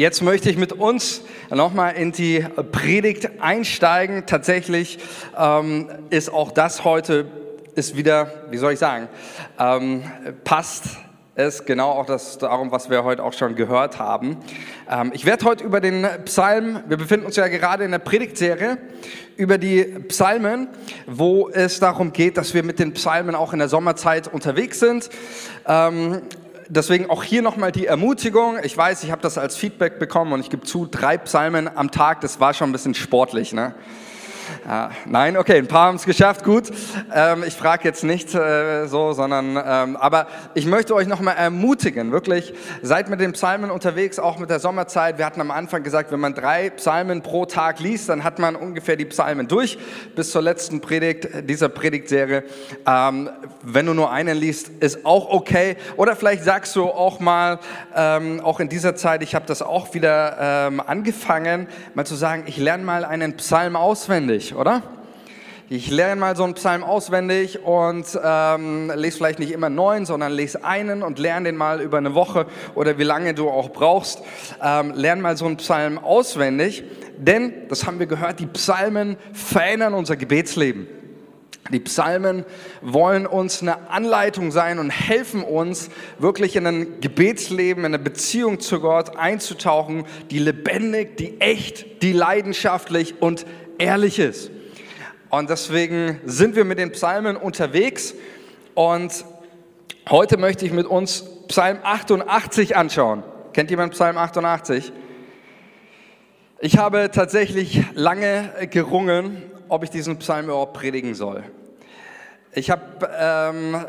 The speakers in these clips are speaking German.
Jetzt möchte ich mit uns nochmal in die Predigt einsteigen. Tatsächlich ähm, ist auch das heute, ist wieder, wie soll ich sagen, ähm, passt es genau auch das darum, was wir heute auch schon gehört haben. Ähm, ich werde heute über den Psalm, wir befinden uns ja gerade in der Predigtserie, über die Psalmen, wo es darum geht, dass wir mit den Psalmen auch in der Sommerzeit unterwegs sind. Deswegen auch hier nochmal die Ermutigung. Ich weiß, ich habe das als Feedback bekommen und ich gebe zu, drei Psalmen am Tag, das war schon ein bisschen sportlich. Ne? Ah, nein, okay, ein paar haben es geschafft, gut. Ähm, ich frage jetzt nicht äh, so, sondern, ähm, aber ich möchte euch nochmal ermutigen, wirklich, seid mit den Psalmen unterwegs, auch mit der Sommerzeit. Wir hatten am Anfang gesagt, wenn man drei Psalmen pro Tag liest, dann hat man ungefähr die Psalmen durch, bis zur letzten Predigt dieser Predigtserie. Ähm, wenn du nur einen liest, ist auch okay. Oder vielleicht sagst du auch mal, ähm, auch in dieser Zeit, ich habe das auch wieder ähm, angefangen, mal zu sagen, ich lerne mal einen Psalm auswendig auswendig, oder? Ich lerne mal so einen Psalm auswendig und ähm, lese vielleicht nicht immer neun, sondern lese einen und lerne den mal über eine Woche oder wie lange du auch brauchst. Ähm, lerne mal so einen Psalm auswendig, denn, das haben wir gehört, die Psalmen verändern unser Gebetsleben. Die Psalmen wollen uns eine Anleitung sein und helfen uns, wirklich in ein Gebetsleben, in eine Beziehung zu Gott einzutauchen, die lebendig, die echt, die leidenschaftlich und ehrlich ist. Und deswegen sind wir mit den Psalmen unterwegs und heute möchte ich mit uns Psalm 88 anschauen. Kennt jemand Psalm 88? Ich habe tatsächlich lange gerungen, ob ich diesen Psalm überhaupt predigen soll. Ich habe ähm,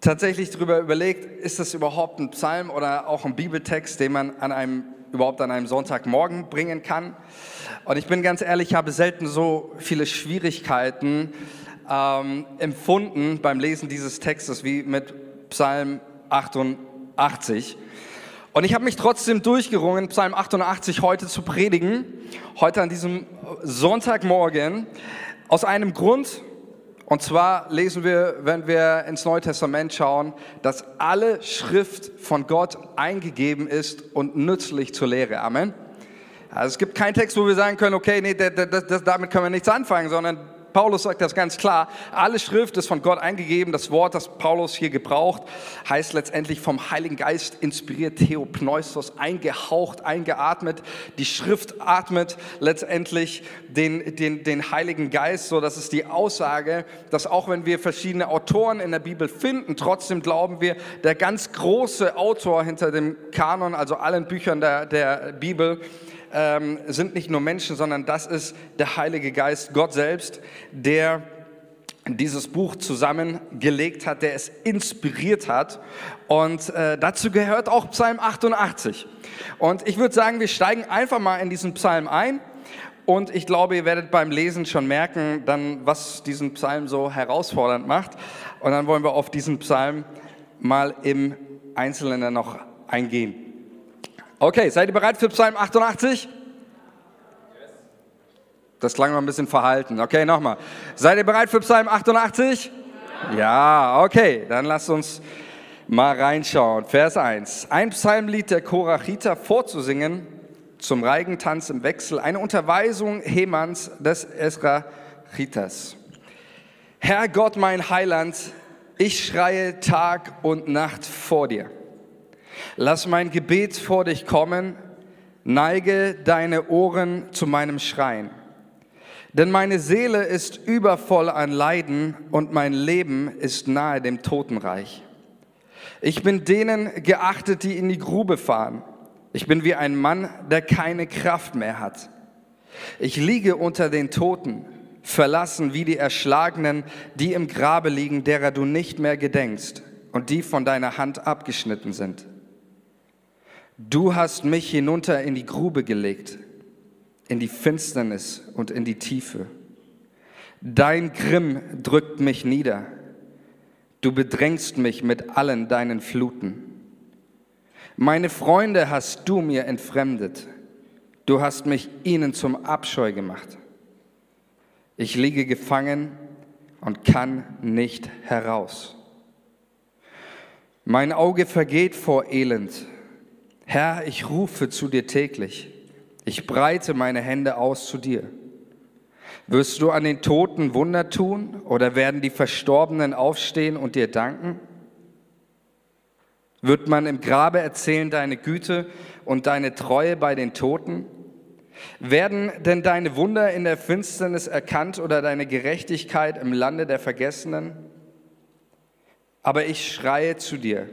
tatsächlich darüber überlegt, ist das überhaupt ein Psalm oder auch ein Bibeltext, den man an einem, überhaupt an einem Sonntagmorgen bringen kann. Und ich bin ganz ehrlich, ich habe selten so viele Schwierigkeiten ähm, empfunden beim Lesen dieses Textes wie mit Psalm 88. Und ich habe mich trotzdem durchgerungen, Psalm 88 heute zu predigen, heute an diesem Sonntagmorgen, aus einem Grund, und zwar lesen wir, wenn wir ins Neue Testament schauen, dass alle Schrift von Gott eingegeben ist und nützlich zur Lehre. Amen. Also es gibt keinen Text, wo wir sagen können, okay, nee, das, das, damit können wir nichts anfangen, sondern Paulus sagt das ganz klar. Alle Schrift ist von Gott eingegeben. Das Wort, das Paulus hier gebraucht, heißt letztendlich vom Heiligen Geist inspiriert, Theopneustos, eingehaucht, eingeatmet. Die Schrift atmet letztendlich den, den, den Heiligen Geist. So, das ist die Aussage, dass auch wenn wir verschiedene Autoren in der Bibel finden, trotzdem glauben wir, der ganz große Autor hinter dem Kanon, also allen Büchern der, der Bibel, ähm, sind nicht nur Menschen, sondern das ist der Heilige Geist, Gott selbst, der dieses Buch zusammengelegt hat, der es inspiriert hat. Und äh, dazu gehört auch Psalm 88. Und ich würde sagen, wir steigen einfach mal in diesen Psalm ein. Und ich glaube, ihr werdet beim Lesen schon merken, dann, was diesen Psalm so herausfordernd macht. Und dann wollen wir auf diesen Psalm mal im Einzelnen noch eingehen. Okay, seid ihr bereit für Psalm 88? Das klang noch ein bisschen verhalten. Okay, nochmal. Seid ihr bereit für Psalm 88? Ja. okay, dann lasst uns mal reinschauen. Vers 1. Ein Psalmlied der Korachiter vorzusingen zum Reigentanz im Wechsel. Eine Unterweisung Hemans des Esrachitas. Herr Gott, mein Heiland, ich schreie Tag und Nacht vor dir. Lass mein Gebet vor dich kommen, neige deine Ohren zu meinem Schreien. Denn meine Seele ist übervoll an Leiden und mein Leben ist nahe dem Totenreich. Ich bin denen geachtet, die in die Grube fahren. Ich bin wie ein Mann, der keine Kraft mehr hat. Ich liege unter den Toten, verlassen wie die Erschlagenen, die im Grabe liegen, derer du nicht mehr gedenkst und die von deiner Hand abgeschnitten sind. Du hast mich hinunter in die Grube gelegt, in die Finsternis und in die Tiefe. Dein Grimm drückt mich nieder. Du bedrängst mich mit allen deinen Fluten. Meine Freunde hast du mir entfremdet. Du hast mich ihnen zum Abscheu gemacht. Ich liege gefangen und kann nicht heraus. Mein Auge vergeht vor Elend Herr, ich rufe zu dir täglich. Ich breite meine Hände aus zu dir. Wirst du an den Toten Wunder tun oder werden die Verstorbenen aufstehen und dir danken? Wird man im Grabe erzählen deine Güte und deine Treue bei den Toten? Werden denn deine Wunder in der Finsternis erkannt oder deine Gerechtigkeit im Lande der Vergessenen? Aber ich schreie zu dir,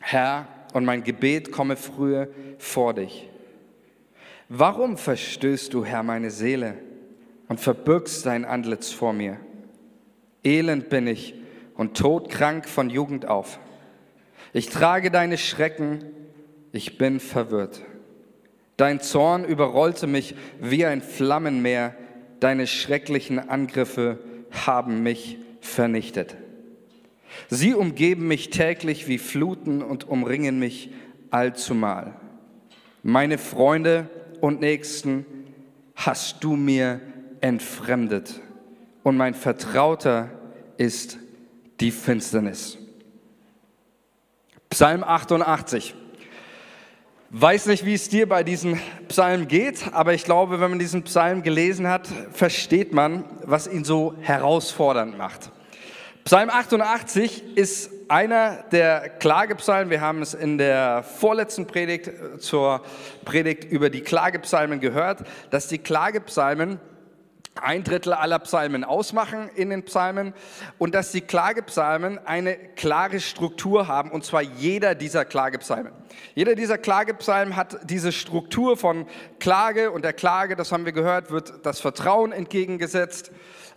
Herr, und mein Gebet komme früher vor dich. Warum verstößt du, Herr, meine Seele und verbirgst dein Antlitz vor mir? Elend bin ich und todkrank von Jugend auf. Ich trage deine Schrecken, ich bin verwirrt. Dein Zorn überrollte mich wie ein Flammenmeer, deine schrecklichen Angriffe haben mich vernichtet. Sie umgeben mich täglich wie Fluten und umringen mich allzumal. Meine Freunde und Nächsten hast du mir entfremdet und mein Vertrauter ist die Finsternis. Psalm 88. Weiß nicht, wie es dir bei diesem Psalm geht, aber ich glaube, wenn man diesen Psalm gelesen hat, versteht man, was ihn so herausfordernd macht. Psalm 88 ist einer der Klagepsalmen. Wir haben es in der vorletzten Predigt äh, zur Predigt über die Klagepsalmen gehört, dass die Klagepsalmen ein Drittel aller Psalmen ausmachen in den Psalmen und dass die Klagepsalmen eine klare Struktur haben und zwar jeder dieser Klagepsalmen. Jeder dieser Klagepsalmen hat diese Struktur von Klage und der Klage, das haben wir gehört, wird das Vertrauen entgegengesetzt.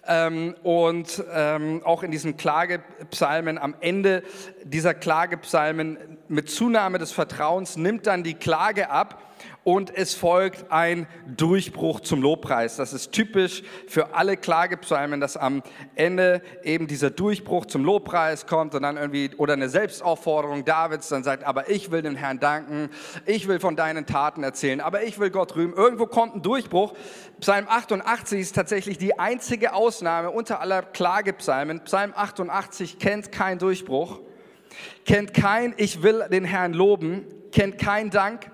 Ähm, und ähm, auch in diesen Klagepsalmen, am Ende dieser Klagepsalmen mit Zunahme des Vertrauens nimmt dann die Klage ab und es folgt ein Durchbruch zum Lobpreis. Das ist typisch für alle Klagepsalmen, dass am Ende eben dieser Durchbruch zum Lobpreis kommt und dann irgendwie oder eine Selbstaufforderung Davids dann sagt, aber ich will dem Herrn danken, ich will von deinen Taten erzählen, aber ich will Gott rühmen. Irgendwo kommt ein Durchbruch. Psalm 88 ist tatsächlich die einzige Ausnahme unter aller Klagepsalmen. Psalm 88 kennt keinen Durchbruch, kennt kein Ich will den Herrn loben, kennt keinen Dank,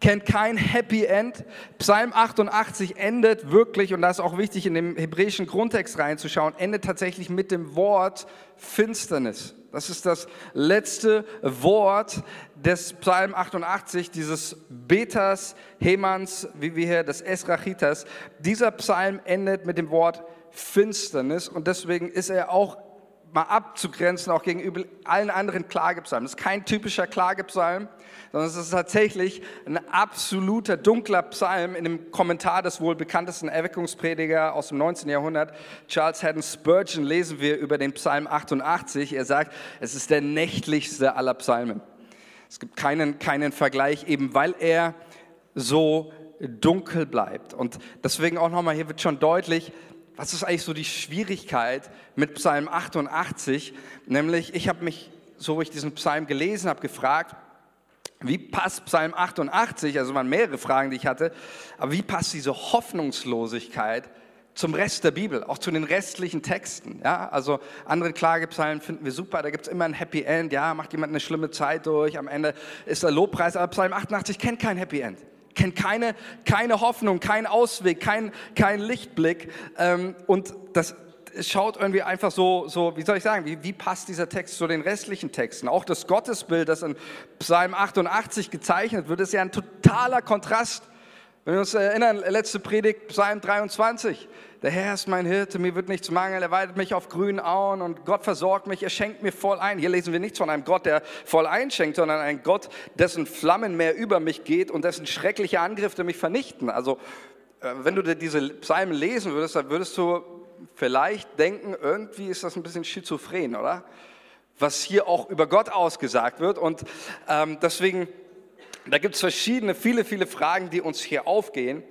kennt kein Happy End. Psalm 88 endet wirklich, und das ist auch wichtig, in dem hebräischen Grundtext reinzuschauen, endet tatsächlich mit dem Wort Finsternis. Das ist das letzte Wort des Psalm 88, dieses Betas, Hemans, wie wir hier, des Esrachitas. Dieser Psalm endet mit dem Wort Finsternis und deswegen ist er auch mal abzugrenzen, auch gegenüber allen anderen Klagepsalmen. Das ist kein typischer Klagepsalm, sondern es ist tatsächlich ein absoluter dunkler Psalm. In dem Kommentar des wohl bekanntesten Erweckungsprediger aus dem 19. Jahrhundert, Charles Haddon Spurgeon, lesen wir über den Psalm 88. Er sagt, es ist der nächtlichste aller Psalmen. Es gibt keinen, keinen Vergleich, eben weil er so dunkel bleibt. Und deswegen auch nochmal, hier wird schon deutlich, was ist eigentlich so die Schwierigkeit mit Psalm 88? Nämlich, ich habe mich, so wie ich diesen Psalm gelesen habe, gefragt, wie passt Psalm 88, also waren mehrere Fragen, die ich hatte, aber wie passt diese Hoffnungslosigkeit zum Rest der Bibel, auch zu den restlichen Texten. Ja? Also andere Klagepsalmen finden wir super, da gibt es immer ein Happy End, ja, macht jemand eine schlimme Zeit durch, am Ende ist der Lobpreis, aber Psalm 88 kennt kein Happy End kennt keine, keine Hoffnung, keinen Ausweg, kein, kein Lichtblick. Ähm, und das schaut irgendwie einfach so, so wie soll ich sagen, wie, wie passt dieser Text zu den restlichen Texten? Auch das Gottesbild, das in Psalm 88 gezeichnet wird, ist ja ein totaler Kontrast. Wenn wir uns erinnern, letzte Predigt, Psalm 23. Der Herr ist mein Hirte, mir wird nichts mangeln, er weidet mich auf grünen Auen und Gott versorgt mich, er schenkt mir voll ein. Hier lesen wir nichts von einem Gott, der voll einschenkt, sondern ein Gott, dessen Flammenmeer über mich geht und dessen schreckliche Angriffe mich vernichten. Also, äh, wenn du diese Psalmen lesen würdest, dann würdest du vielleicht denken, irgendwie ist das ein bisschen schizophren, oder? Was hier auch über Gott ausgesagt wird. Und ähm, deswegen, da gibt es verschiedene, viele, viele Fragen, die uns hier aufgehen.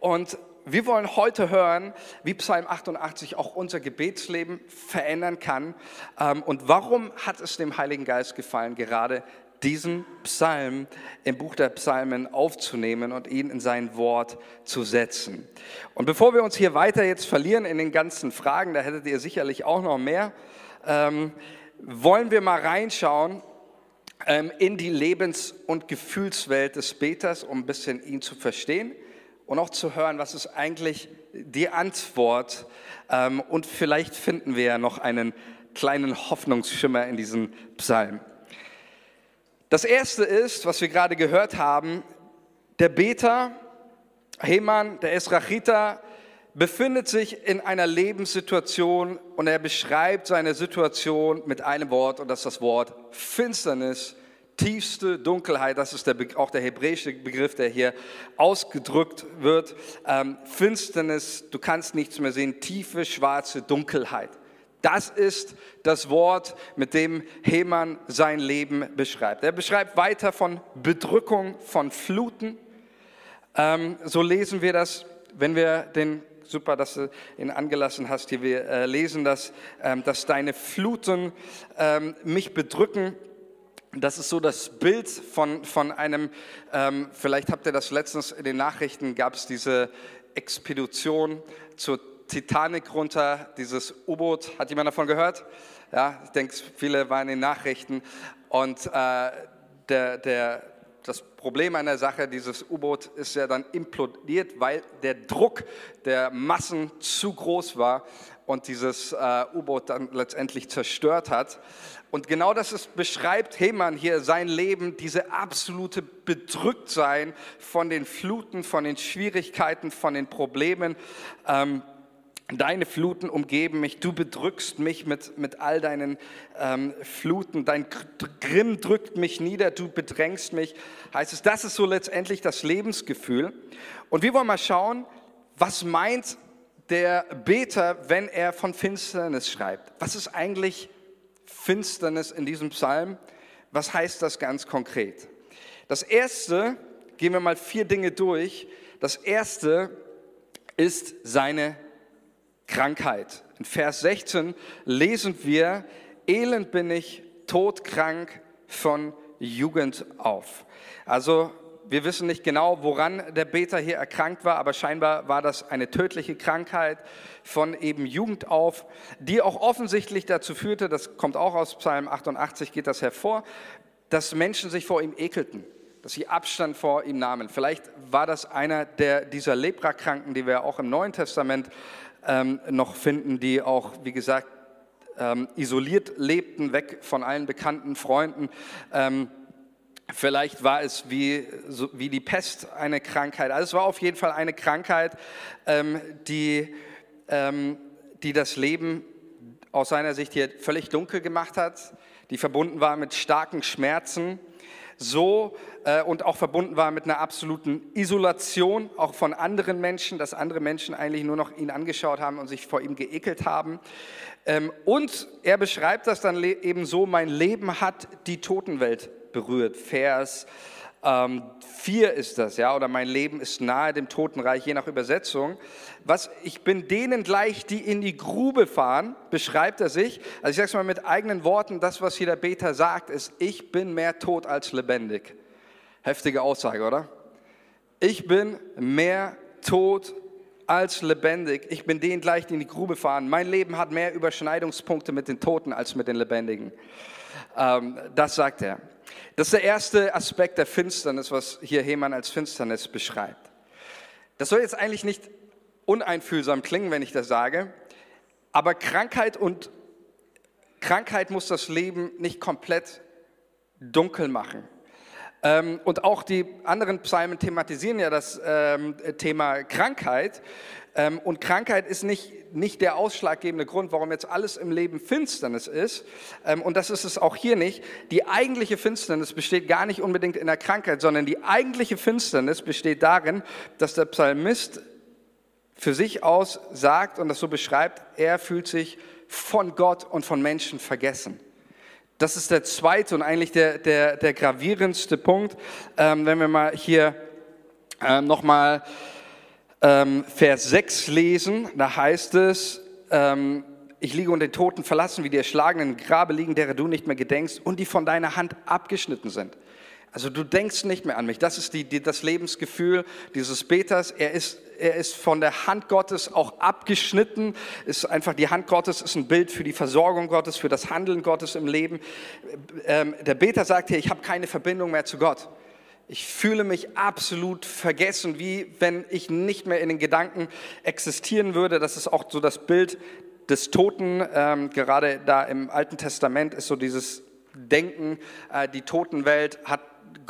Und wir wollen heute hören, wie Psalm 88 auch unser Gebetsleben verändern kann. Ähm, und warum hat es dem Heiligen Geist gefallen, gerade diesen Psalm im Buch der Psalmen aufzunehmen und ihn in sein Wort zu setzen. Und bevor wir uns hier weiter jetzt verlieren in den ganzen Fragen, da hättet ihr sicherlich auch noch mehr, ähm, wollen wir mal reinschauen, in die Lebens- und Gefühlswelt des Beters, um ein bisschen ihn zu verstehen und auch zu hören, was ist eigentlich die Antwort. Ähm, und vielleicht finden wir ja noch einen kleinen Hoffnungsschimmer in diesem Psalm. Das erste ist, was wir gerade gehört haben, der Beter, Heman, der Esrachiter, befindet sich in einer Lebenssituation und er beschreibt seine Situation mit einem Wort und das ist das Wort Finsternis, tiefste Dunkelheit. Das ist der, auch der hebräische Begriff, der hier ausgedrückt wird. Ähm, Finsternis, du kannst nichts mehr sehen, tiefe schwarze Dunkelheit. Das ist das Wort, mit dem Heman sein Leben beschreibt. Er beschreibt weiter von Bedrückung, von Fluten. Ähm, so lesen wir das, wenn wir den super, dass du ihn angelassen hast. Hier wir äh, lesen das, ähm, dass deine Fluten ähm, mich bedrücken. Das ist so das Bild von, von einem, ähm, vielleicht habt ihr das letztens in den Nachrichten, gab es diese Expedition zur Titanic runter, dieses U-Boot. Hat jemand davon gehört? Ja, ich denke, viele waren in den Nachrichten. Und äh, der, der, das Problem an der Sache, dieses U-Boot ist ja dann implodiert, weil der Druck der Massen zu groß war und dieses äh, U-Boot dann letztendlich zerstört hat. Und genau das ist, beschreibt Hemann hier sein Leben, diese absolute Bedrücktsein von den Fluten, von den Schwierigkeiten, von den Problemen. Ähm, Deine Fluten umgeben mich, du bedrückst mich mit, mit all deinen ähm, Fluten, dein Grimm drückt mich nieder, du bedrängst mich. Heißt es, das ist so letztendlich das Lebensgefühl. Und wir wollen mal schauen, was meint der Beter, wenn er von Finsternis schreibt? Was ist eigentlich Finsternis in diesem Psalm? Was heißt das ganz konkret? Das erste, gehen wir mal vier Dinge durch. Das erste ist seine Krankheit. In Vers 16 lesen wir, elend bin ich, todkrank von Jugend auf. Also wir wissen nicht genau, woran der Beter hier erkrankt war, aber scheinbar war das eine tödliche Krankheit von eben Jugend auf, die auch offensichtlich dazu führte, das kommt auch aus Psalm 88, geht das hervor, dass Menschen sich vor ihm ekelten, dass sie Abstand vor ihm nahmen. Vielleicht war das einer der, dieser Leprakranken, die wir auch im Neuen Testament ähm, noch finden, die auch, wie gesagt, ähm, isoliert lebten, weg von allen bekannten Freunden. Ähm, vielleicht war es wie, so, wie die Pest eine Krankheit. Also es war auf jeden Fall eine Krankheit, ähm, die, ähm, die das Leben aus seiner Sicht hier völlig dunkel gemacht hat, die verbunden war mit starken Schmerzen so äh, und auch verbunden war mit einer absoluten Isolation, auch von anderen Menschen, dass andere Menschen eigentlich nur noch ihn angeschaut haben und sich vor ihm geekelt haben. Ähm, und er beschreibt das dann eben so, mein Leben hat die Totenwelt berührt. Vers ähm, 4 ist das, ja, oder mein Leben ist nahe dem Totenreich, je nach Übersetzung. Was ich bin denen gleich, die in die Grube fahren, beschreibt er sich. Also ich sage es mal mit eigenen Worten, das, was hier der Beter sagt, ist, ich bin mehr tot als lebendig. Heftige Aussage, oder? Ich bin mehr tot als lebendig. Ich bin denen gleich, die in die Grube fahren. Mein Leben hat mehr Überschneidungspunkte mit den Toten als mit den Lebendigen. Ähm, das sagt er. Das ist der erste Aspekt der Finsternis, was hier Hemann als Finsternis beschreibt. Das soll jetzt eigentlich nicht uneinfühlsam klingen, wenn ich das sage, aber Krankheit und Krankheit muss das Leben nicht komplett dunkel machen. Ähm, und auch die anderen Psalmen thematisieren ja das ähm, Thema Krankheit. Ähm, und Krankheit ist nicht, nicht der ausschlaggebende Grund, warum jetzt alles im Leben Finsternis ist. Und das ist es auch hier nicht. Die eigentliche Finsternis besteht gar nicht unbedingt in der Krankheit, sondern die eigentliche Finsternis besteht darin, dass der Psalmist für sich aus sagt und das so beschreibt, er fühlt sich von Gott und von Menschen vergessen. Das ist der zweite und eigentlich der, der, der gravierendste Punkt. Ähm, wenn wir mal hier ähm, nochmal ähm, Vers 6 lesen, da heißt es, ähm, ich liege unter den Toten verlassen, wie die Erschlagenen Grabe liegen, derer du nicht mehr gedenkst und die von deiner Hand abgeschnitten sind. Also du denkst nicht mehr an mich. Das ist die, die, das Lebensgefühl dieses Beters. Er ist er ist von der Hand Gottes auch abgeschnitten. Ist einfach die Hand Gottes ist ein Bild für die Versorgung Gottes, für das Handeln Gottes im Leben. Ähm, der Beter sagt hier, ich habe keine Verbindung mehr zu Gott. Ich fühle mich absolut vergessen, wie wenn ich nicht mehr in den Gedanken existieren würde. Das ist auch so das Bild des Toten. Ähm, gerade da im Alten Testament ist so dieses Denken, äh, die Totenwelt hat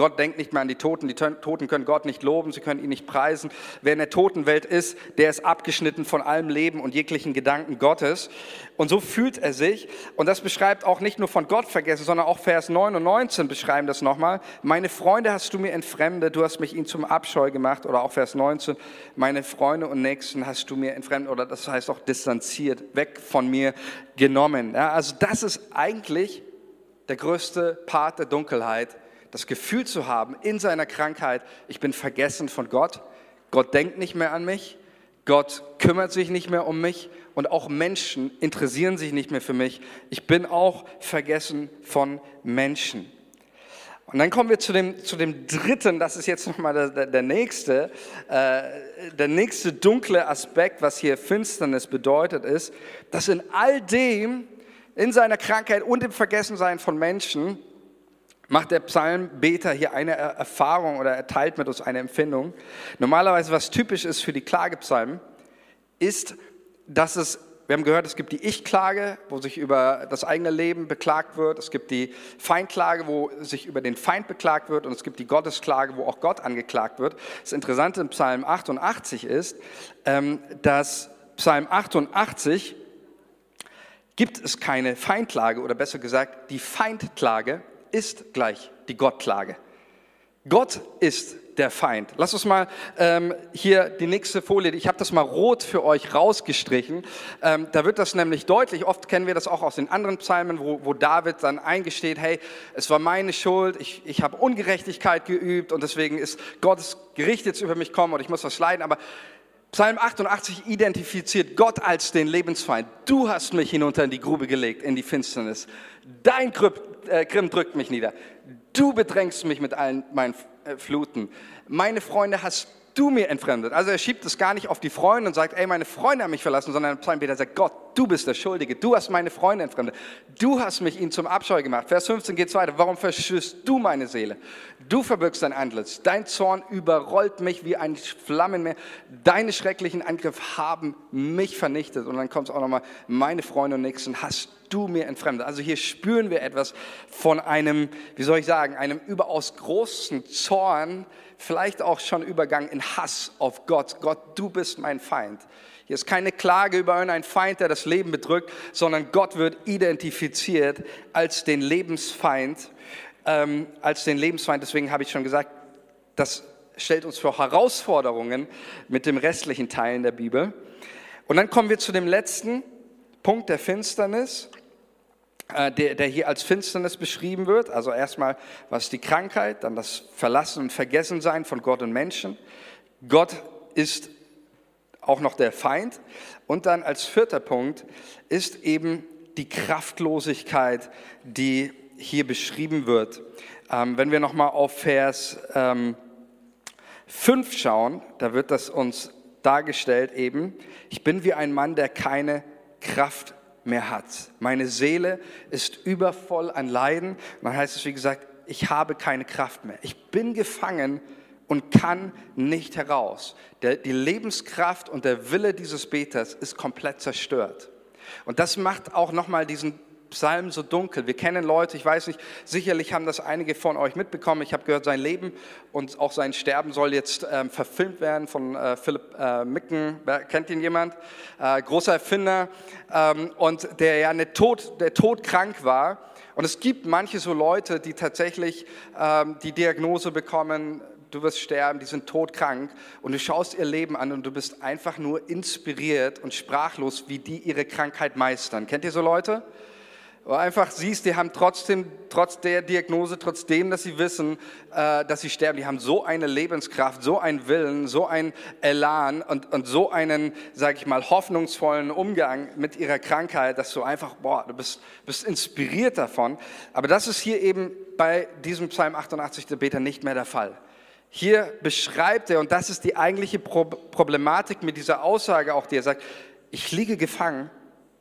Gott denkt nicht mehr an die Toten, die Toten können Gott nicht loben, sie können ihn nicht preisen. Wer in der Totenwelt ist, der ist abgeschnitten von allem Leben und jeglichen Gedanken Gottes. Und so fühlt er sich. Und das beschreibt auch nicht nur von Gott vergessen, sondern auch Vers 9 und 19 beschreiben das nochmal. Meine Freunde hast du mir entfremdet, du hast mich ihnen zum Abscheu gemacht. Oder auch Vers 19, meine Freunde und Nächsten hast du mir entfremdet. Oder das heißt auch distanziert, weg von mir genommen. Ja, also das ist eigentlich der größte Part der Dunkelheit das Gefühl zu haben in seiner Krankheit, ich bin vergessen von Gott, Gott denkt nicht mehr an mich, Gott kümmert sich nicht mehr um mich und auch Menschen interessieren sich nicht mehr für mich. Ich bin auch vergessen von Menschen. Und dann kommen wir zu dem, zu dem dritten, das ist jetzt nochmal der, der, nächste, äh, der nächste dunkle Aspekt, was hier Finsternis bedeutet, ist, dass in all dem, in seiner Krankheit und im Vergessensein von Menschen, macht der Psalmbeter hier eine Erfahrung oder er teilt mit uns eine Empfindung. Normalerweise, was typisch ist für die Klagepsalmen, ist, dass es, wir haben gehört, es gibt die Ich-Klage, wo sich über das eigene Leben beklagt wird. Es gibt die Feindklage, wo sich über den Feind beklagt wird. Und es gibt die Gottesklage, wo auch Gott angeklagt wird. Das Interessante in Psalm 88 ist, ähm, dass Psalm 88 gibt es keine Feindklage oder besser gesagt, die Feindklage ist gleich die Gottklage. Gott ist der Feind. Lass uns mal ähm, hier die nächste Folie, ich habe das mal rot für euch rausgestrichen. Ähm, da wird das nämlich deutlich, oft kennen wir das auch aus den anderen Psalmen, wo, wo David dann eingesteht, hey, es war meine Schuld, ich, ich habe Ungerechtigkeit geübt und deswegen ist Gottes Gericht jetzt über mich kommen und ich muss was leiden. Aber Psalm 88 identifiziert Gott als den Lebensfeind. Du hast mich hinunter in die Grube gelegt, in die Finsternis. Dein äh, Grimm drückt mich nieder. Du bedrängst mich mit allen meinen äh, Fluten. Meine Freunde hast du mir entfremdet. Also er schiebt es gar nicht auf die Freunde und sagt, ey, meine Freunde haben mich verlassen, sondern Psalmbeter sagt, Gott, du bist der Schuldige, du hast meine Freunde entfremdet, du hast mich ihnen zum Abscheu gemacht. Vers 15 geht weiter, warum verschüsst du meine Seele? Du verbirgst dein Antlitz, dein Zorn überrollt mich wie ein Flammenmeer, deine schrecklichen Angriffe haben mich vernichtet. Und dann kommt es auch nochmal, meine Freunde und Nächsten hast du mir entfremdet. Also hier spüren wir etwas von einem, wie soll ich sagen, einem überaus großen Zorn, vielleicht auch schon Übergang in Hass auf Gott. Gott, du bist mein Feind. Hier ist keine Klage über einen Feind, der das Leben bedrückt, sondern Gott wird identifiziert als den Lebensfeind, ähm, als den Lebensfeind. Deswegen habe ich schon gesagt, das stellt uns vor Herausforderungen mit dem restlichen Teilen der Bibel. Und dann kommen wir zu dem letzten Punkt der Finsternis. Äh, der, der hier als Finsternis beschrieben wird. Also erstmal, was die Krankheit, dann das Verlassen und Vergessensein von Gott und Menschen. Gott ist auch noch der Feind. Und dann als vierter Punkt ist eben die Kraftlosigkeit, die hier beschrieben wird. Ähm, wenn wir nochmal auf Vers ähm, 5 schauen, da wird das uns dargestellt eben, ich bin wie ein Mann, der keine Kraft mehr hat. Meine Seele ist übervoll an Leiden. Und dann heißt es, wie gesagt, ich habe keine Kraft mehr. Ich bin gefangen und kann nicht heraus. Der, die Lebenskraft und der Wille dieses Beters ist komplett zerstört. Und das macht auch nochmal diesen Psalm so dunkel. Wir kennen Leute, ich weiß nicht, sicherlich haben das einige von euch mitbekommen. Ich habe gehört, sein Leben und auch sein Sterben soll jetzt ähm, verfilmt werden von äh, Philipp äh, Micken. Kennt ihn jemand? Äh, großer Erfinder ähm, und der ja eine Tod, der todkrank war. Und es gibt manche so Leute, die tatsächlich ähm, die Diagnose bekommen, du wirst sterben, die sind todkrank und du schaust ihr Leben an und du bist einfach nur inspiriert und sprachlos, wie die ihre Krankheit meistern. Kennt ihr so Leute? Wo einfach siehst, die haben trotzdem, trotz der Diagnose, trotzdem, dass sie wissen, äh, dass sie sterben, die haben so eine Lebenskraft, so einen Willen, so einen Elan und, und so einen, sage ich mal, hoffnungsvollen Umgang mit ihrer Krankheit, dass du einfach, boah, du bist, bist inspiriert davon. Aber das ist hier eben bei diesem Psalm 88 der Beter nicht mehr der Fall. Hier beschreibt er, und das ist die eigentliche Problematik mit dieser Aussage auch, die er sagt, ich liege gefangen,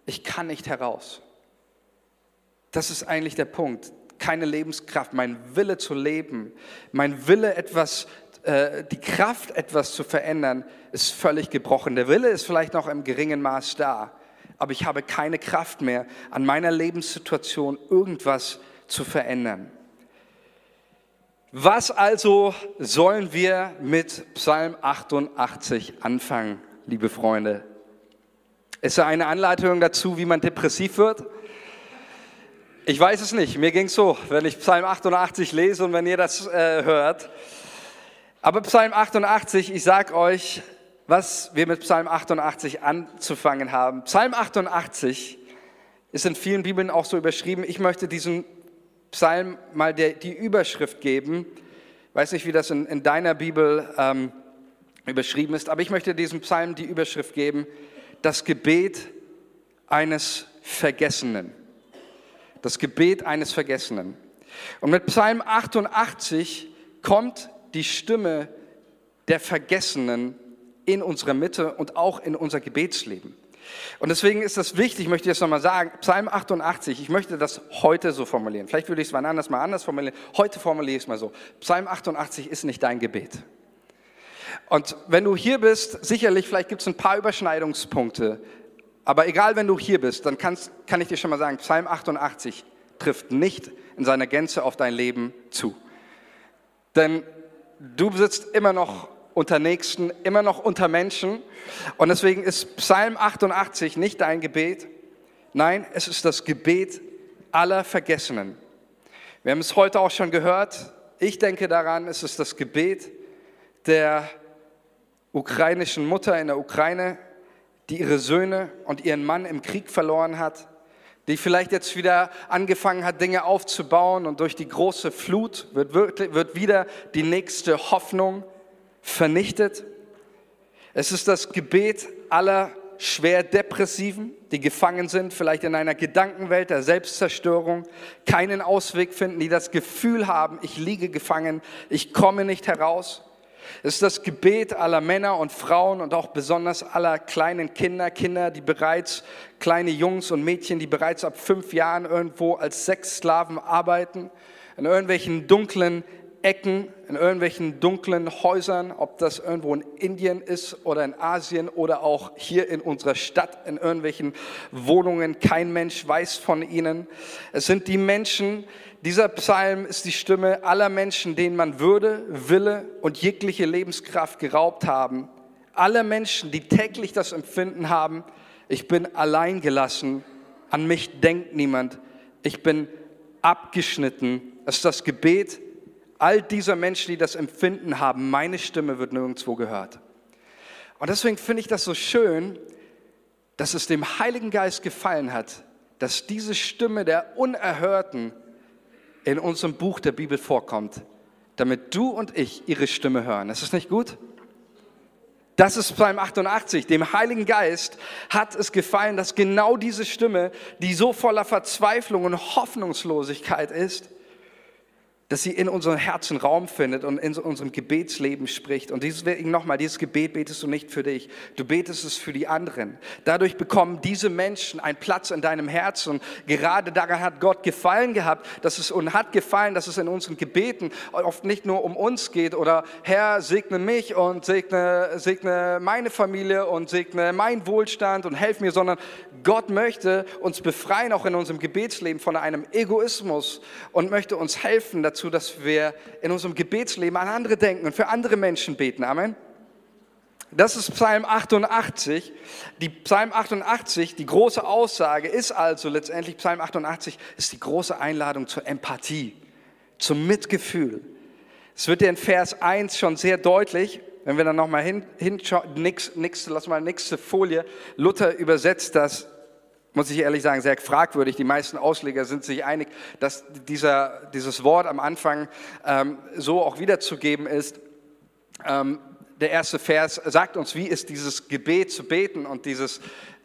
ich kann nicht heraus. Das ist eigentlich der Punkt. Keine Lebenskraft, mein Wille zu leben, mein Wille etwas, äh, die Kraft etwas zu verändern, ist völlig gebrochen. Der Wille ist vielleicht noch im geringen Maß da, aber ich habe keine Kraft mehr, an meiner Lebenssituation irgendwas zu verändern. Was also sollen wir mit Psalm 88 anfangen, liebe Freunde? Ist da eine Anleitung dazu, wie man depressiv wird? Ich weiß es nicht. Mir ging es so, wenn ich Psalm 88 lese und wenn ihr das äh, hört. Aber Psalm 88, ich sag euch, was wir mit Psalm 88 anzufangen haben. Psalm 88 ist in vielen Bibeln auch so überschrieben. Ich möchte diesen Psalm mal der, die Überschrift geben. Ich weiß nicht, wie das in, in deiner Bibel ähm, überschrieben ist, aber ich möchte diesem Psalm die Überschrift geben, das Gebet eines Vergessenen. Das Gebet eines Vergessenen. Und mit Psalm 88 kommt die Stimme der Vergessenen in unserer Mitte und auch in unser Gebetsleben. Und deswegen ist das wichtig, ich möchte jetzt nochmal sagen, Psalm 88, ich möchte das heute so formulieren. Vielleicht würde ich es wann anders mal anders formulieren. Heute formuliere ich es mal so. Psalm 88 ist nicht dein Gebet. Und wenn du hier bist, sicherlich, vielleicht gibt es ein paar Überschneidungspunkte. Aber egal, wenn du hier bist, dann kannst, kann ich dir schon mal sagen, Psalm 88 trifft nicht in seiner Gänze auf dein Leben zu. Denn du sitzt immer noch unter Nächsten, immer noch unter Menschen. Und deswegen ist Psalm 88 nicht dein Gebet. Nein, es ist das Gebet aller Vergessenen. Wir haben es heute auch schon gehört. Ich denke daran, es ist das Gebet der ukrainischen Mutter in der Ukraine, die ihre Söhne und ihren Mann im Krieg verloren hat, die vielleicht jetzt wieder angefangen hat, Dinge aufzubauen und durch die große Flut wird, wird wieder die nächste Hoffnung vernichtet. Es ist das Gebet aller schwer Depressiven, die gefangen sind, vielleicht in einer Gedankenwelt der Selbstzerstörung, keinen Ausweg finden, die das Gefühl haben, ich liege gefangen, ich komme nicht heraus. Es ist das Gebet aller Männer und Frauen und auch besonders aller kleinen Kinder, Kinder, die bereits, kleine Jungs und Mädchen, die bereits ab fünf Jahren irgendwo als Sexsklaven arbeiten, in irgendwelchen dunklen Ecken, in irgendwelchen dunklen Häusern, ob das irgendwo in Indien ist oder in Asien oder auch hier in unserer Stadt, in irgendwelchen Wohnungen. Kein Mensch weiß von ihnen. Es sind die Menschen, dieser Psalm ist die Stimme aller Menschen, denen man Würde, Wille und jegliche Lebenskraft geraubt haben. Alle Menschen, die täglich das Empfinden haben, ich bin allein gelassen, an mich denkt niemand, ich bin abgeschnitten. Es ist das Gebet all dieser Menschen, die das Empfinden haben, meine Stimme wird nirgendwo gehört. Und deswegen finde ich das so schön, dass es dem Heiligen Geist gefallen hat, dass diese Stimme der Unerhörten in unserem Buch der Bibel vorkommt, damit du und ich ihre Stimme hören. Ist das nicht gut? Das ist Psalm 88. Dem Heiligen Geist hat es gefallen, dass genau diese Stimme, die so voller Verzweiflung und Hoffnungslosigkeit ist, dass sie in unserem Herzen Raum findet und in unserem Gebetsleben spricht. Und deswegen nochmal, dieses Gebet betest du nicht für dich, du betest es für die anderen. Dadurch bekommen diese Menschen einen Platz in deinem Herzen. Gerade daran hat Gott gefallen gehabt, dass es und hat gefallen, dass es in unseren Gebeten oft nicht nur um uns geht oder Herr, segne mich und segne, segne meine Familie und segne meinen Wohlstand und helf mir, sondern Gott möchte uns befreien, auch in unserem Gebetsleben, von einem Egoismus und möchte uns helfen dazu, dass wir in unserem Gebetsleben an andere denken und für andere Menschen beten. Amen. Das ist Psalm 88. Die Psalm 88, die große Aussage ist also letztendlich, Psalm 88 ist die große Einladung zur Empathie, zum Mitgefühl. Es wird in Vers 1 schon sehr deutlich, wenn wir dann nochmal hin, hinschauen, nix, nix, lass mal nächste Folie. Luther übersetzt das, muss ich ehrlich sagen, sehr fragwürdig. Die meisten Ausleger sind sich einig, dass dieser, dieses Wort am Anfang ähm, so auch wiederzugeben ist. Ähm, der erste Vers sagt uns, wie ist dieses Gebet zu beten und dieses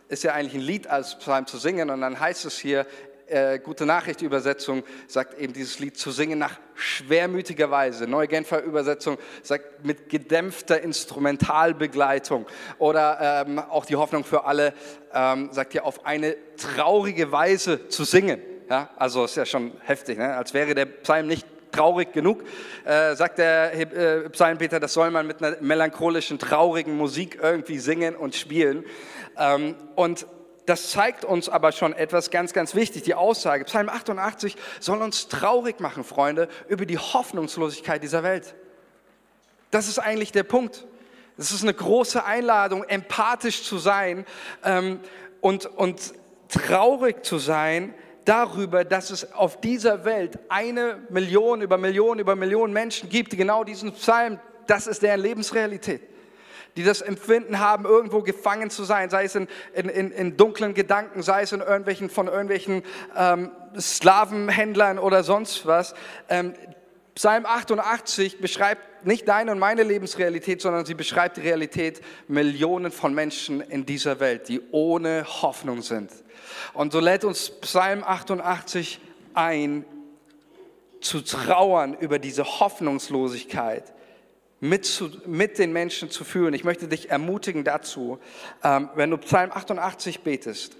ist ja eigentlich ein Lied als Psalm zu singen und dann heißt es hier, äh, Gute Nachricht Übersetzung sagt eben dieses Lied zu singen nach schwermütiger Weise. Neue Genfer Übersetzung sagt mit gedämpfter Instrumentalbegleitung. Oder ähm, auch die Hoffnung für alle ähm, sagt ja auf eine traurige Weise zu singen. Ja, also ist ja schon heftig, ne? als wäre der Psalm nicht traurig genug, äh, sagt der äh, Psalmbeter, das soll man mit einer melancholischen, traurigen Musik irgendwie singen und spielen. Ähm, und das zeigt uns aber schon etwas ganz, ganz wichtig. Die Aussage, Psalm 88 soll uns traurig machen, Freunde, über die Hoffnungslosigkeit dieser Welt. Das ist eigentlich der Punkt. Es ist eine große Einladung, empathisch zu sein ähm, und, und traurig zu sein darüber, dass es auf dieser Welt eine Million über Millionen über Millionen Menschen gibt, die genau diesen Psalm, das ist deren Lebensrealität die das Empfinden haben, irgendwo gefangen zu sein, sei es in, in, in, in dunklen Gedanken, sei es in irgendwelchen, von irgendwelchen ähm, Slavenhändlern oder sonst was. Ähm, Psalm 88 beschreibt nicht deine und meine Lebensrealität, sondern sie beschreibt die Realität Millionen von Menschen in dieser Welt, die ohne Hoffnung sind. Und so lädt uns Psalm 88 ein, zu trauern über diese Hoffnungslosigkeit, mit, zu, mit den Menschen zu fühlen. Ich möchte dich ermutigen dazu, ähm, wenn du Psalm 88 betest,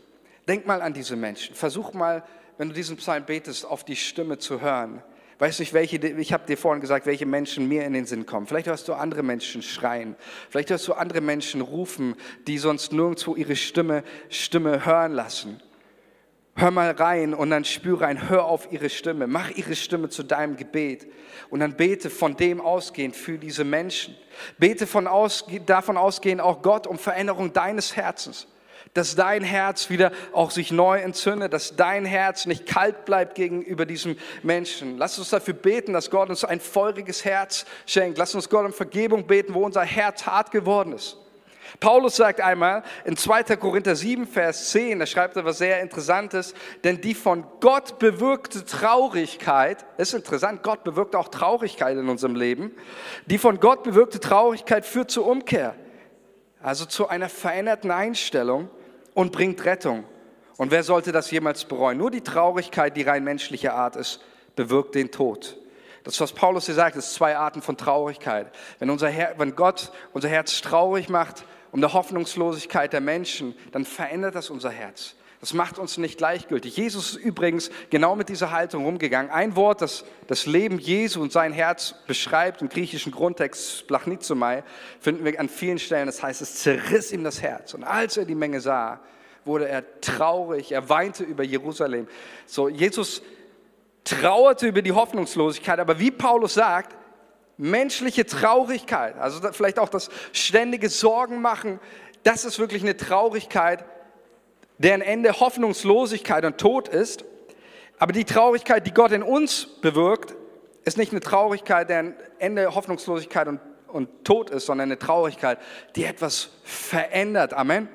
denk mal an diese Menschen. Versuch mal, wenn du diesen Psalm betest, auf die Stimme zu hören. Weißt du, welche, ich habe dir vorhin gesagt, welche Menschen mir in den Sinn kommen. Vielleicht hörst du andere Menschen schreien. Vielleicht hörst du andere Menschen rufen, die sonst nirgendwo ihre Stimme, Stimme hören lassen. Hör mal rein und dann spüre ein, hör auf ihre Stimme, mach ihre Stimme zu deinem Gebet und dann bete von dem ausgehend für diese Menschen. Bete von aus, davon ausgehend auch Gott um Veränderung deines Herzens, dass dein Herz wieder auch sich neu entzündet, dass dein Herz nicht kalt bleibt gegenüber diesem Menschen. Lass uns dafür beten, dass Gott uns ein feuriges Herz schenkt. Lass uns Gott um Vergebung beten, wo unser Herz hart geworden ist. Paulus sagt einmal in 2. Korinther 7, Vers 10, da schreibt er was sehr Interessantes, denn die von Gott bewirkte Traurigkeit, ist interessant, Gott bewirkt auch Traurigkeit in unserem Leben, die von Gott bewirkte Traurigkeit führt zur Umkehr, also zu einer veränderten Einstellung und bringt Rettung. Und wer sollte das jemals bereuen? Nur die Traurigkeit, die rein menschlicher Art ist, bewirkt den Tod. Das, was Paulus hier sagt, ist zwei Arten von Traurigkeit. Wenn, unser Her wenn Gott unser Herz traurig macht, um der Hoffnungslosigkeit der Menschen, dann verändert das unser Herz. Das macht uns nicht gleichgültig. Jesus ist übrigens genau mit dieser Haltung umgegangen. Ein Wort, das das Leben Jesu und sein Herz beschreibt im griechischen Grundtext Splachnizomai, finden wir an vielen Stellen. Das heißt, es zerriss ihm das Herz. Und als er die Menge sah, wurde er traurig. Er weinte über Jerusalem. So, Jesus trauerte über die Hoffnungslosigkeit. Aber wie Paulus sagt, menschliche Traurigkeit, also vielleicht auch das ständige Sorgen machen, das ist wirklich eine Traurigkeit, deren Ende Hoffnungslosigkeit und Tod ist. Aber die Traurigkeit, die Gott in uns bewirkt, ist nicht eine Traurigkeit, deren Ende Hoffnungslosigkeit und, und Tod ist, sondern eine Traurigkeit, die etwas verändert. Amen.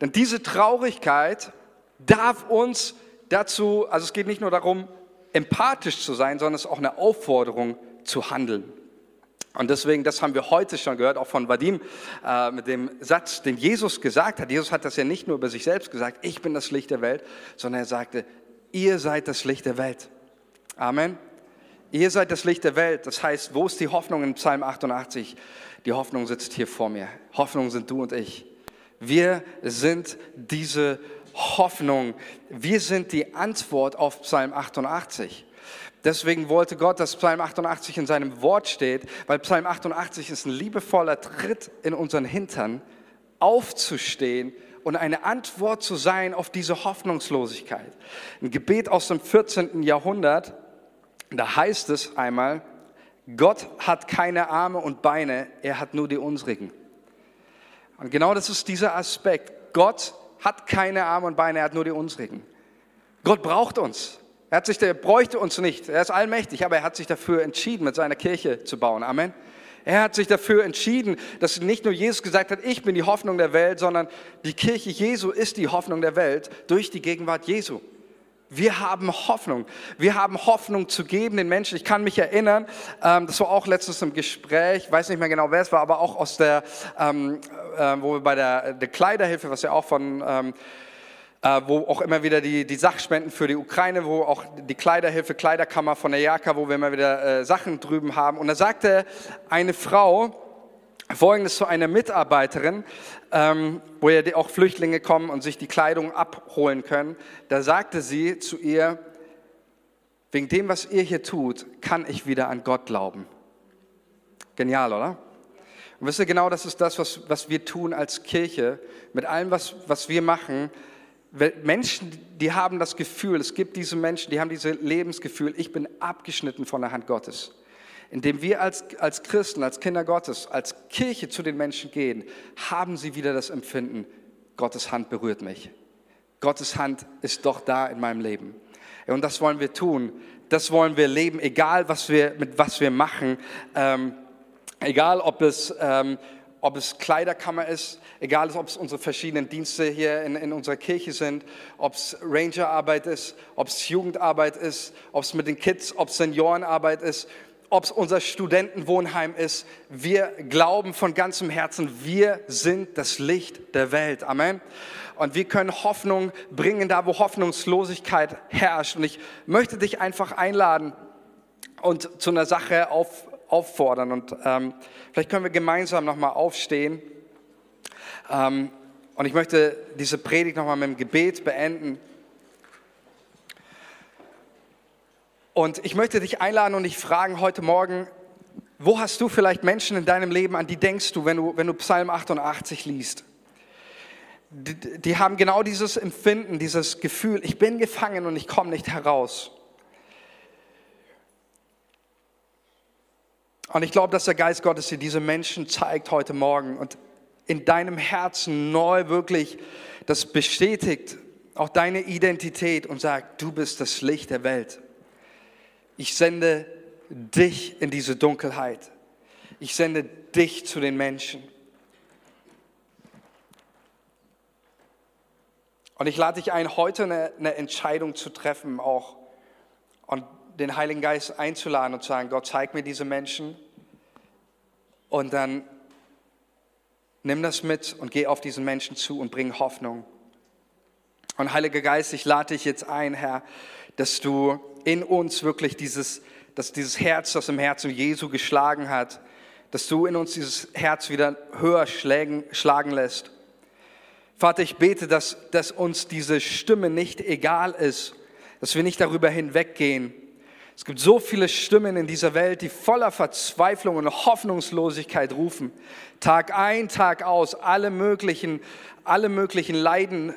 Denn diese Traurigkeit darf uns dazu, also es geht nicht nur darum, empathisch zu sein, sondern es ist auch eine Aufforderung zu handeln. Und deswegen, das haben wir heute schon gehört, auch von Vadim, äh, mit dem Satz, den Jesus gesagt hat. Jesus hat das ja nicht nur über sich selbst gesagt, ich bin das Licht der Welt, sondern er sagte, ihr seid das Licht der Welt. Amen. Ihr seid das Licht der Welt. Das heißt, wo ist die Hoffnung in Psalm 88? Die Hoffnung sitzt hier vor mir. Hoffnung sind du und ich. Wir sind diese Hoffnung. Wir sind die Antwort auf Psalm 88. Deswegen wollte Gott, dass Psalm 88 in seinem Wort steht, weil Psalm 88 ist ein liebevoller Tritt in unseren Hintern, aufzustehen und eine Antwort zu sein auf diese Hoffnungslosigkeit. Ein Gebet aus dem 14. Jahrhundert, da heißt es einmal, Gott hat keine Arme und Beine, er hat nur die unsrigen. Und genau das ist dieser Aspekt. Gott hat keine Arme und Beine, er hat nur die unsrigen. Gott braucht uns. Er hat sich, der bräuchte uns nicht. Er ist allmächtig, aber er hat sich dafür entschieden, mit seiner Kirche zu bauen. Amen. Er hat sich dafür entschieden, dass nicht nur Jesus gesagt hat, ich bin die Hoffnung der Welt, sondern die Kirche Jesu ist die Hoffnung der Welt durch die Gegenwart Jesu. Wir haben Hoffnung. Wir haben Hoffnung zu geben den Menschen. Ich kann mich erinnern, ähm, das war auch letztens im Gespräch, weiß nicht mehr genau, wer es war, aber auch aus der, ähm, äh, wo wir bei der, der Kleiderhilfe, was ja auch von äh, wo auch immer wieder die, die Sachspenden für die Ukraine, wo auch die Kleiderhilfe, Kleiderkammer von der Jaka, wo wir immer wieder äh, Sachen drüben haben. Und da sagte eine Frau, Folgendes zu einer Mitarbeiterin, ähm, wo ja auch Flüchtlinge kommen und sich die Kleidung abholen können. Da sagte sie zu ihr, wegen dem, was ihr hier tut, kann ich wieder an Gott glauben. Genial, oder? Und wisst ihr, genau das ist das, was, was wir tun als Kirche. Mit allem, was, was wir machen, Menschen, die haben das Gefühl, es gibt diese Menschen, die haben dieses Lebensgefühl, ich bin abgeschnitten von der Hand Gottes. Indem wir als, als Christen, als Kinder Gottes, als Kirche zu den Menschen gehen, haben sie wieder das Empfinden, Gottes Hand berührt mich. Gottes Hand ist doch da in meinem Leben. Und das wollen wir tun. Das wollen wir leben, egal was wir, mit was wir machen. Ähm, egal ob es, ähm, ob es Kleiderkammer ist, egal ob es unsere verschiedenen Dienste hier in, in unserer Kirche sind, ob es Rangerarbeit ist, ob es Jugendarbeit ist, ob es mit den Kids, ob es Seniorenarbeit ist, ob es unser Studentenwohnheim ist. Wir glauben von ganzem Herzen, wir sind das Licht der Welt. Amen. Und wir können Hoffnung bringen, da wo Hoffnungslosigkeit herrscht. Und ich möchte dich einfach einladen und zu einer Sache auf, auffordern. Und ähm, vielleicht können wir gemeinsam nochmal aufstehen. Ähm, und ich möchte diese Predigt nochmal mit dem Gebet beenden. Und ich möchte dich einladen und dich fragen heute Morgen, wo hast du vielleicht Menschen in deinem Leben, an die denkst du, wenn du, wenn du Psalm 88 liest? Die, die haben genau dieses Empfinden, dieses Gefühl, ich bin gefangen und ich komme nicht heraus. Und ich glaube, dass der Geist Gottes dir diese Menschen zeigt heute Morgen und in deinem Herzen neu wirklich das bestätigt, auch deine Identität und sagt, du bist das Licht der Welt. Ich sende dich in diese Dunkelheit. Ich sende dich zu den Menschen. Und ich lade dich ein, heute eine, eine, Entscheidung zu treffen, auch und den Heiligen Geist einzuladen und zu sagen, Gott, zeig mir diese Menschen. Und dann Nimm das mit und geh auf diesen Menschen zu und bring Hoffnung. Und Heiliger Geist, ich lade dich jetzt ein, Herr, dass du in uns wirklich dieses, dass dieses Herz, das im Herzen Jesu geschlagen hat, dass du in uns dieses Herz wieder höher schlagen, schlagen lässt. Vater, ich bete, dass, dass uns diese Stimme nicht egal ist, dass wir nicht darüber hinweggehen, es gibt so viele Stimmen in dieser Welt, die voller Verzweiflung und Hoffnungslosigkeit rufen. Tag ein, Tag aus, alle möglichen, alle möglichen Leiden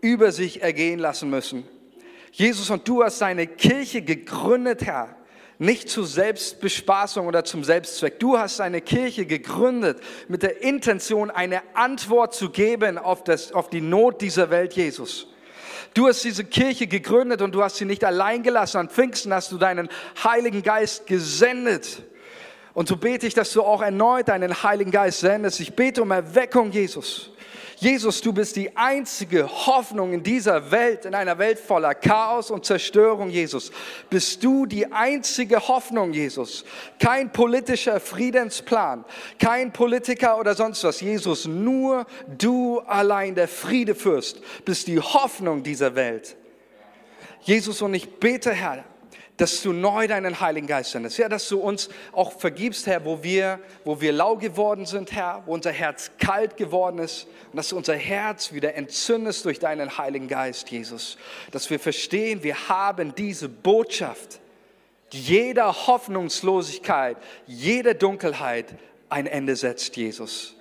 über sich ergehen lassen müssen. Jesus und du hast deine Kirche gegründet, Herr. Nicht zur Selbstbespaßung oder zum Selbstzweck. Du hast deine Kirche gegründet mit der Intention, eine Antwort zu geben auf, das, auf die Not dieser Welt, Jesus. Du hast diese Kirche gegründet und du hast sie nicht allein gelassen. An Pfingsten hast du deinen Heiligen Geist gesendet. Und so bete ich, dass du auch erneut deinen Heiligen Geist sendest. Ich bete um Erweckung, Jesus. Jesus, du bist die einzige Hoffnung in dieser Welt, in einer Welt voller Chaos und Zerstörung, Jesus. Bist du die einzige Hoffnung, Jesus. Kein politischer Friedensplan, kein Politiker oder sonst was. Jesus, nur du allein, der Friedefürst, bist die Hoffnung dieser Welt. Jesus, und ich bete, Herr, dass du neu deinen Heiligen Geist sendest. Ja, dass du uns auch vergibst, Herr, wo wir, wo wir lau geworden sind, Herr, wo unser Herz kalt geworden ist. Und dass du unser Herz wieder entzündest durch deinen Heiligen Geist, Jesus. Dass wir verstehen, wir haben diese Botschaft, jeder Hoffnungslosigkeit, jeder Dunkelheit ein Ende setzt, Jesus.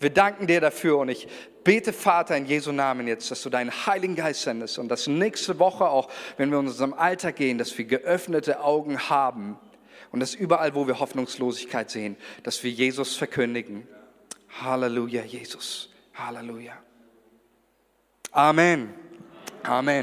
Wir danken dir dafür und ich bete, Vater, in Jesu Namen jetzt, dass du deinen Heiligen Geist sendest und dass nächste Woche auch, wenn wir in unserem Alltag gehen, dass wir geöffnete Augen haben und dass überall, wo wir Hoffnungslosigkeit sehen, dass wir Jesus verkündigen. Halleluja, Jesus. Halleluja. Amen. Amen.